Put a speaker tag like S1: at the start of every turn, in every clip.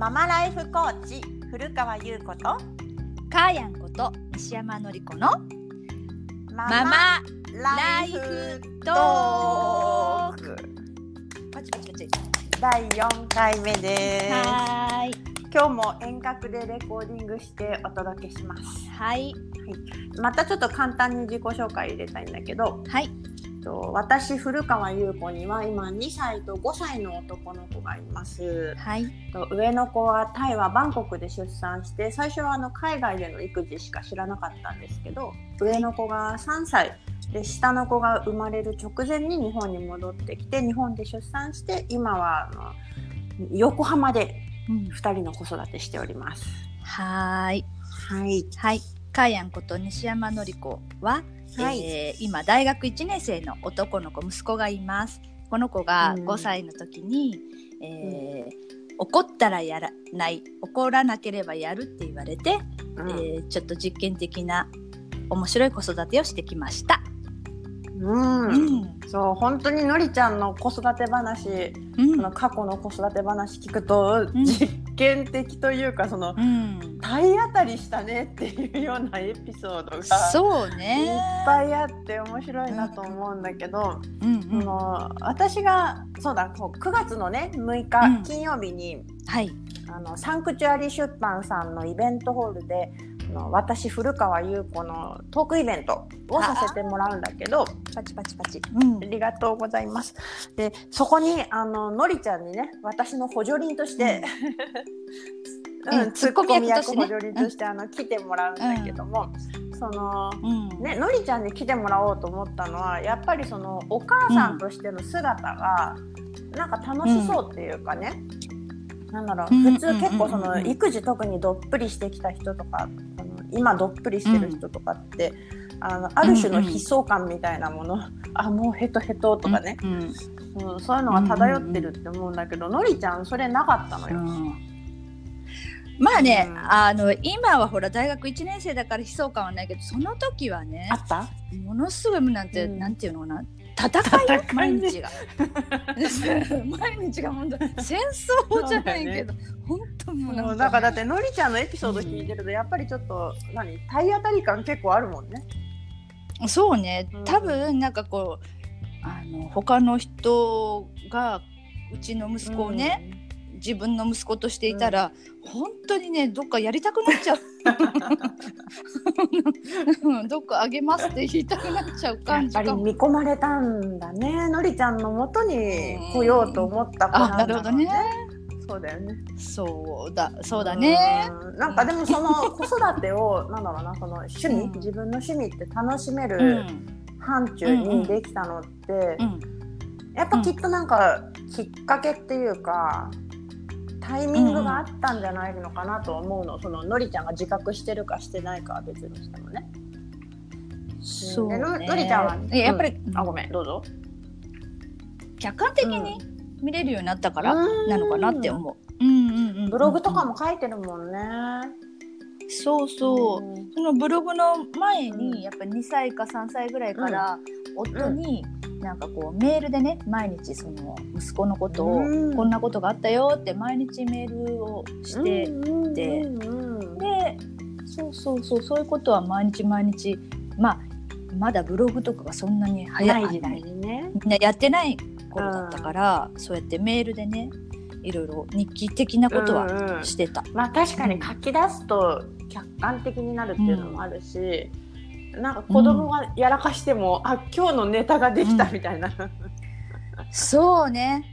S1: ママライフコーチ古川優子と
S2: カーヤンこと西山のり子の
S1: マ
S2: ママ
S1: ライフトーク。
S2: パチパチパチ。
S1: 第4回目です。
S2: はーい。
S1: 今日も遠隔でレコーディングしてお届けします。
S2: はい。
S1: またちょっと簡単に自己紹介入れたいんだけど
S2: はい
S1: と私古川優子には今2歳と5歳の男の子がいます。
S2: はい。
S1: と上の子はタイはバンコクで出産して最初はあの海外での育児しか知らなかったんですけど上の子が3歳で下の子が生まれる直前に日本に戻ってきて日本で出産して今はあの横浜で
S2: うん。
S1: 2人の子育てしております。
S2: はーい。
S1: はい、
S2: はい。カーヤンこと西山のり子は、
S1: はい。
S2: えー今大学1年生の男の子息子がいます。この子が
S1: うん。
S2: 5歳の時に、えー怒ったらやらない怒らなければやるって言われて、
S1: うん。
S2: えーちょっと実験的な面白い子育てをしてきました。
S1: うん。
S2: うん。
S1: そう本当にのりちゃんの子育て話
S2: うん。
S1: その過去の子育て話聞くと、
S2: ん。
S1: 実験的というかその
S2: うん
S1: 体当たりしたねっていうようなエピソードが
S2: そう
S1: いっ
S2: ね。
S1: ぱいあって面白いなと思うんだけど、
S2: うんうん
S1: その私がそうだこう9月のね6日、
S2: うん
S1: 金曜日に
S2: はい。
S1: あのサンクチュアリ出版さんのイベントホールであの私古川優子のトークイベントをさせてもらうんだけど
S2: パチパチパチ。うん
S1: ありがとうございます。でそこにあののりちゃんにね私の補助輪として、
S2: うん
S1: うん、ツッコミ役補助輪として、あの来てもらうんだけども、その
S2: うん。
S1: ね、のりちゃんに来てもらおうと思ったのはやっぱりそのお母さんとしての姿が、なんか楽しそうっていうかね、なんだろう。
S2: うん
S1: 普通結構その
S2: うんうんうん
S1: 育児特にどっぷりしてきた人とか今どっぷりしてる人とかって、あのある種の悲壮感みたいなもの、あもうヘトヘトとかね、
S2: うん。
S1: うん。そういうのが漂ってるって思うんだけど、のりちゃんそれなかったのよ。
S2: う。んまあね、
S1: うん。
S2: あの今はほら大学1年生だから悲壮感はないけどその時はね
S1: あった？
S2: ものすごいなんて、
S1: うん。
S2: なんていうのかな戦いよ
S1: 戦いね
S2: 毎日が毎日が。本 当戦争じゃないけど、本当もう
S1: も
S2: なか。
S1: うんだからだってのりちゃんのエピソード聞いてるとやっぱりちょっと何？体当たり感結構あるもんね。
S2: そうね。
S1: うん。
S2: 多分なんかこうあの他の人がうちの息子をね、自分の息子としていたら、本当にねどっかやりたくなっちゃう。う んどっかあげますって言いたくなっちゃう
S1: やっぱり。見込まれたんだね。のりちゃんのもとに来ようと思った子
S2: あ
S1: なだろう
S2: なんるほどね。
S1: そうだよね。
S2: そうだそうだね。
S1: うん。なんかでもその子育てをなんだろうなその趣味、
S2: うん。
S1: 自分の趣味って楽しめ
S2: う
S1: る
S2: ん。
S1: 範疇にできたのって、
S2: うん。
S1: やっぱきっとなんかきっかけっていうかタイミングがあったんじゃないのかなと思うの、そののりちゃんが自覚してるかしてないかは別にしてもね。
S2: そうね。
S1: のりちゃんは、
S2: えやっぱり、
S1: うんあごめんどうぞ。
S2: 客観的に見れるようになったから
S1: うん
S2: なのかなって思う。うんうんうんうん
S1: ブログとかも書いてるもんね。
S2: そうそう。
S1: うん
S2: そのブログの前にやっぱり2歳か3歳ぐらいから夫になんかこうメールでね毎日その息子のことを
S1: うん
S2: こんなことがあったよって毎日メールをしてて
S1: うんうんうん
S2: でそうそうそうそういうことは毎日毎日まあまだブログとかがそんなに早
S1: ないい時代にね。
S2: みんなやってない頃だったからそうやってメールでねいろいろ日記的なこと
S1: うんうん
S2: はしてた。
S1: まあ確かに書き出すと客観的になるっていうのもあるし、なんか子供がやらかしても、あ今日のネタができたみたいな。
S2: そうね。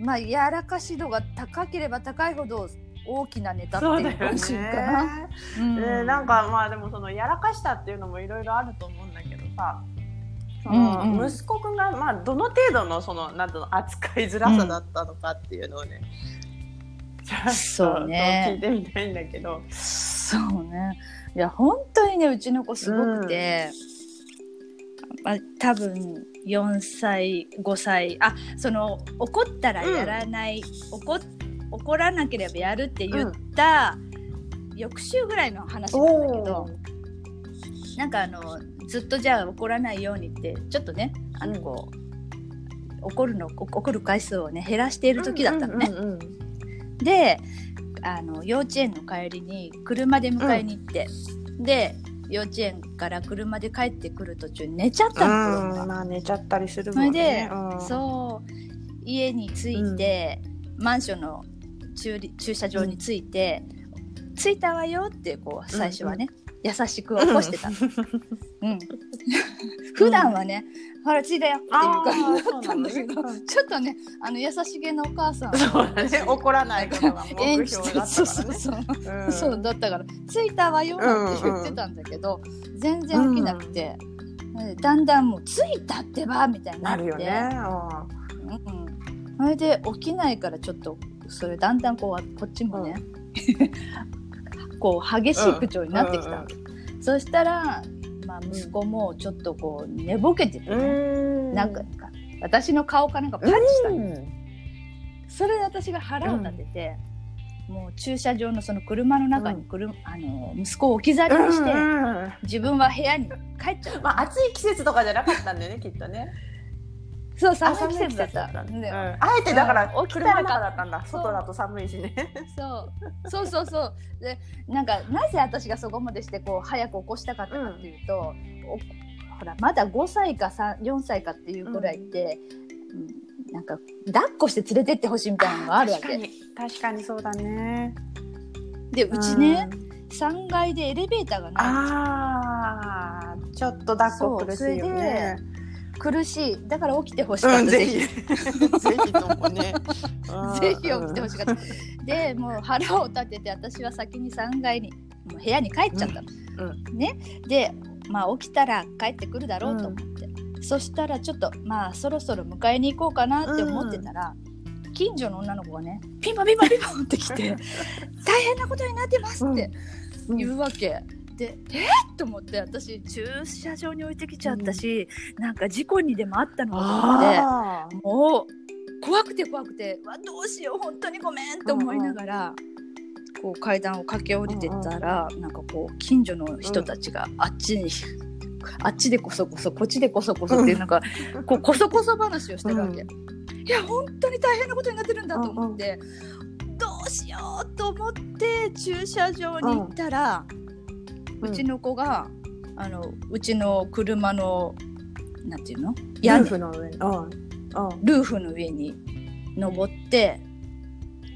S2: まあやらかし度が高ければ高いほど大きなネタっていうかもしれんかな。
S1: ね。
S2: うん
S1: でなんかまあでもそのやらかしたっていうのもいろいろあると思うんだけどさ。そ
S2: うん
S1: の
S2: うん
S1: 息子くんがまあどの程度のそのなんの扱いづらさだったのかっていうのをね、ちょっと
S2: そうね
S1: 聞いてみたいんだけど、
S2: そうね。いや本当にねうちの子すごくて、まあ多分4歳5歳。あその怒ったらやらない、怒っ怒らなければやるって言った、翌週ぐらいの話なんだけど。なんかあのずっとじゃあ怒らないようにってちょっとねあのこう、怒るの怒る回数をね減らしている時だったのね。
S1: うんうんうん。
S2: であの幼稚園の帰りに車で迎えに行って、で幼稚園から車で帰ってくる途中に寝ちゃったの、
S1: うん、まあ寝ちゃったりする
S2: それ
S1: もんね。
S2: で、
S1: うん。
S2: そう家に着いて、マンションの駐り駐車場に着いて、着いたわよってこう最初はね、優しく起こしてた、うん、普段はね、ほら着いたよ。っていう感じだったんだけど、ちょっとねあの優しげなお母さん。
S1: そうだね。怒らないことが目
S2: 演
S1: 標
S2: 出そう
S1: だったから
S2: そう
S1: ね
S2: そう、
S1: うん。
S2: そうだったから着いたわよって言ってたんだけど、全然起きなくて、だんだんもう着いたってばみたいになって。
S1: なるよね。
S2: うん、それで起きないからちょっとそれだんだんこうこっちもね、こう激しい口調になってきた。わけ、そしたら、まあ、息子もちょっとこう寝ぼけてて
S1: う
S2: ね、
S1: ん。
S2: なんか私の顔かなんかパンチしたの、
S1: うん。
S2: それで私が腹を立てて、もう駐車場のその車の中に車、あの息子を置き去りにして、
S1: うんうん。
S2: 自分は部屋に帰っちゃった、
S1: まあ暑い季節とかじゃなかったんだよねきっとね
S2: そう寒い季節だった。
S1: うん。あえてだから
S2: うん。起きたら
S1: だったんだ。外だと寒いしね。
S2: そう。そうそうそう。でなんかなぜ私がそこまでしてこう早く起こしたかったかっていうと、おほらまだ5歳か3 4歳かっていうくらいって、うんなんか抱っこして連れてってほしいみたいなのがあるわけ。
S1: 確かに。確かにそうだね。
S2: でうちね、3階でエレベーターがない。
S1: あーちょっと抱っこ苦しいよね
S2: 苦しい。だから起きてほしかった、
S1: うんぜ
S2: ぜひ。
S1: ひ ぜひともね。
S2: ぜひ起きてほしかった。でもう腹を立てて私は先に3階にもう部屋に帰っちゃったの。
S1: うん。
S2: ね、で、まあ、起きたら帰ってくるだろうと思って、そしたらちょっとまあそろそろ迎えに行こうかなって思ってたら、近所の女の子がねピンポンピンポンピンポンって来て「大変なことになってます」って
S1: うん。
S2: 言うわけ。でえ？っと思って私駐車場に置いてきちゃったし、なんか事故にでもあったの。かと思って。もう怖くて怖くてわどうしよう本当にごめんと思いながら、こう階段を駆け下りてったら、なんかこう近所の人たちがあっちに、あっちでこそこそこっちでこそこそっていうなんか、こうこそこそ話をしてるわけ、
S1: う
S2: いや本当に大変なことになってるんだと思って、どうしようと思って駐車場に行ったら、うちの子があのうちの車のなんていうの？屋根。
S1: ルーフの上に。
S2: ルーフの上に登って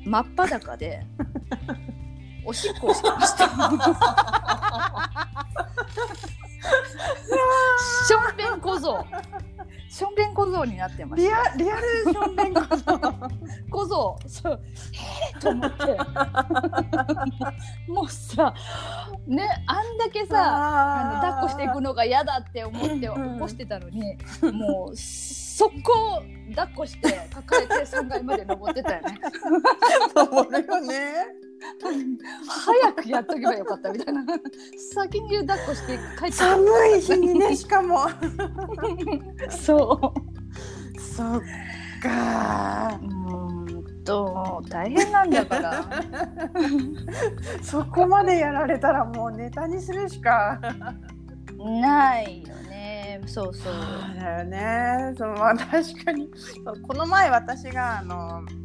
S2: 真っ裸で おしっこをしてました。しょんべん小僧しょんべん小僧になってまし
S1: リ
S2: た。
S1: アリアルションベンコ
S2: 小僧。そう。へえと思ってもう。さねあんだけさあの抱っこしていくのが嫌だって思って起
S1: う。ん
S2: こしてたのに、もう。速攻抱っこして抱えて3階まで登ってたよね
S1: 登るよね
S2: 早くやっとけばよかったみたいな。先に抱っこして帰って
S1: 寒い日にね しかも。
S2: そ
S1: そっか。
S2: ううんと大変なんだから。
S1: そこまでやられたらもうネタにするしか。
S2: ないよね。そうそう。
S1: だよね。そうまあ確かに。この前私があの
S2: う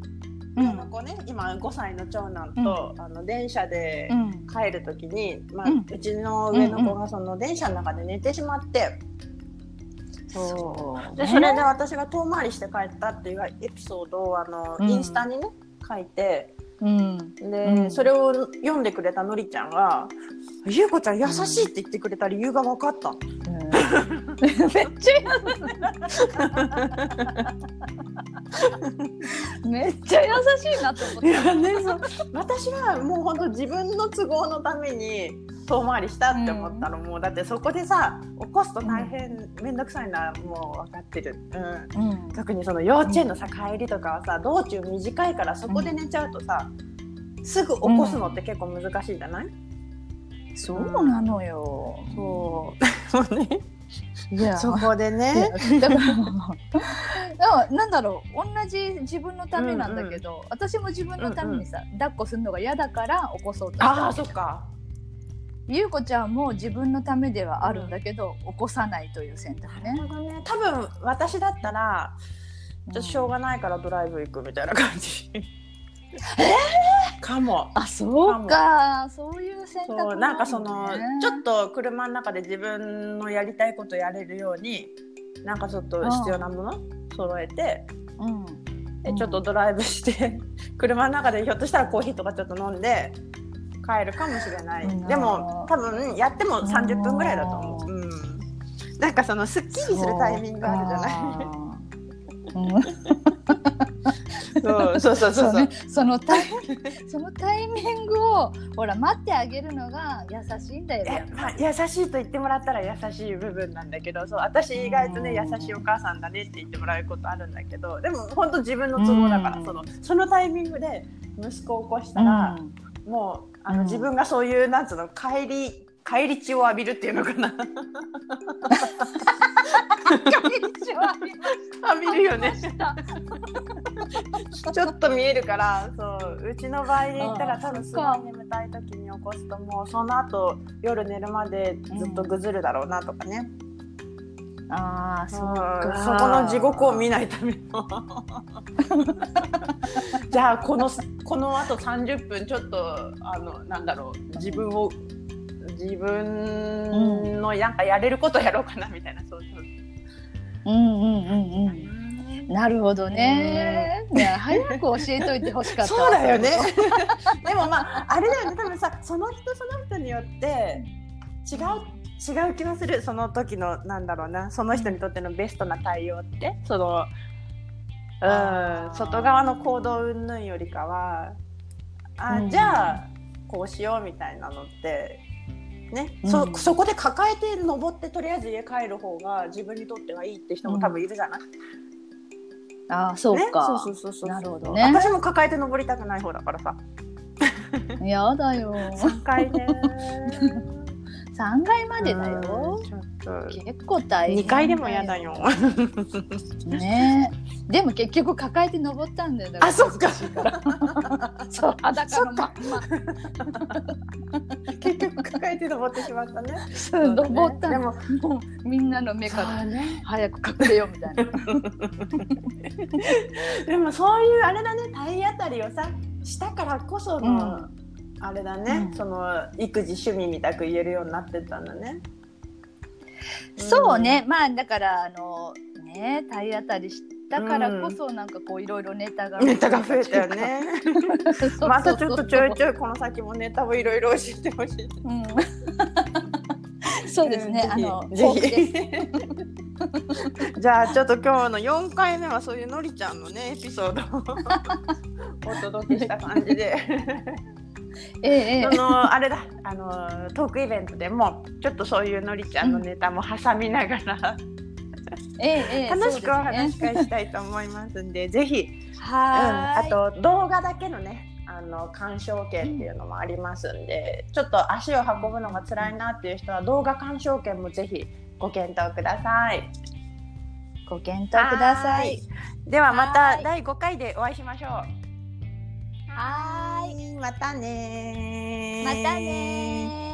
S1: 上の子ね今5歳の長男と、あの電車で
S2: うん。
S1: 帰る時に、まあ
S2: う
S1: ちの上の子がその電車の中で寝てしまって、
S2: そう。
S1: でそれで私が遠回りして帰ったっていうエピソードをあの、
S2: うん。
S1: インスタにね書いて
S2: うん。
S1: で、
S2: うん。
S1: それを読んでくれたのりちゃんが「ゆうこちゃん優しい」って言ってくれた理由が分かったの。
S2: めっちゃ めっちゃ優しいなと思っ
S1: い
S2: て。
S1: やね、私はもう本当自分の都合のために遠回りしたって思ったの、もうだってそこでさ起こすと大変面倒くさいのはもう分かってる、うん、
S2: うん。
S1: 特にその幼稚園のさ帰りとかはさ道中短いからそこで寝ちゃうとさ、すぐ起こすのって結構難しいじゃない、
S2: そうなのよ。
S1: そう。そうね
S2: いや。
S1: そこでね。
S2: だからでもなんだろう。同じ自分のためなんだけど、私も自分のためにさ、抱っこするのが嫌だから起こそうと
S1: ああそっか。
S2: ゆうこちゃんも自分のためではあるんだけど、起こさないという選択ね。
S1: ね。多分私だったらしょうがないからドライブ行くみたいな感じかも。
S2: あそうか。そういう選択もあるのね。
S1: なんかそのちょっと車の中で自分のやりたいことやれるようになんかちょっと必要なもの揃えて
S2: うん。
S1: でちょっとドライブして 車の中でひょっとしたらコーヒーとかちょっと飲んで帰るかもしれない、
S2: うん。
S1: でも多分やっても30分ぐらいだと思う、うん、なんかそのすっきりするタイミングがあるじゃない？
S2: うん
S1: そうそうそうそう。そ
S2: のタイ そのタイミングをほら待ってあげるのが優しいんだよ
S1: えまあ、優しいと言ってもらったら優しい部分なんだけどそう私意外とね
S2: うん。
S1: 優しいお母さんだねって言ってもらうことあるんだけどでも本当自分の都合だから、
S2: うん。
S1: そのそのタイミングで息子を起こしたら、もうあの、
S2: うん。
S1: 自分がそういうなんつうの帰り帰り血を浴びるっていうのかな 浴びるよね。ちょっと見えるからそううちの場合で言ったら多分すごい眠たい時に起こすともうその後夜寝るまでずっとぐずるだろうなとかね、
S2: ああそう
S1: そこの地獄を見ないための。じゃあこのこのあと30分ちょっとあのなんだろう自分を自分のなんかやれることやろうかなみたいなそうそう
S2: うんうんうんうんなるほどね。いや早く教えといてほしかったわ。
S1: そうだよね。でもまああれだよね多分さその人その人によって違う違う気がするその時のなんだろうなその人にとってのベストな対応ってそのうん外側の行動云々よりかはあ、
S2: うん
S1: じゃあこうしようみたいなのって。ね、
S2: うん
S1: そそこで抱えて登ってとりあえず家帰る方が自分にとってはいいって人も多分いるじゃない、
S2: ああそうか。
S1: ね、そうそうそうそう
S2: なるほどね
S1: 私も抱えて登りたくない方だからさ
S2: やだよ。
S1: 3階で
S2: 三階までだよ。
S1: ちょっと
S2: 結構大変。
S1: 2階でも嫌だ。よ
S2: ね。でも結局抱えて登ったんだよ。だら
S1: あそっか。
S2: そう。裸のまんま。
S1: 結局抱えて登ってしまったね。
S2: そう登った。の。
S1: でも
S2: もうみんなの目から
S1: ね。
S2: 早く隠れようみたいな。
S1: でもそういうあれだね。体当たりをさしたからこその、
S2: うん。
S1: あれだね、
S2: うん。
S1: その育児趣味みたく言えるようになってったんだね。
S2: そうね、まあだからあのね体当たりしたからこそなんかこういろいろネタが
S1: ネタが増えたよ。ね。またちょっとちょいちょいこの先もネタをいろいろ教えてほしい。
S2: うん。そうですね。
S1: うん
S2: あの
S1: ぜひ。じゃあちょっと今日の4回目はそういうのりちゃんのねエピソードを お届けした感じで。
S2: ええええ。
S1: そのあれだ。あのトークイベントでもちょっとそういうのりちゃんのネタも挟みながら、
S2: ええ ええ
S1: 楽しくお話し会したいと思いますんでぜひ、うん、
S2: はーい。
S1: あと動画だけのねあの鑑賞券っていうのもありますんで、ちょっと足を運ぶのが辛いなっていう人は動画鑑賞券もぜひご検討ください。
S2: ご検討ください。
S1: ではま
S2: は
S1: た
S2: い
S1: 第5回でお会いしましょう。
S2: はーい。
S1: またね
S2: またねー。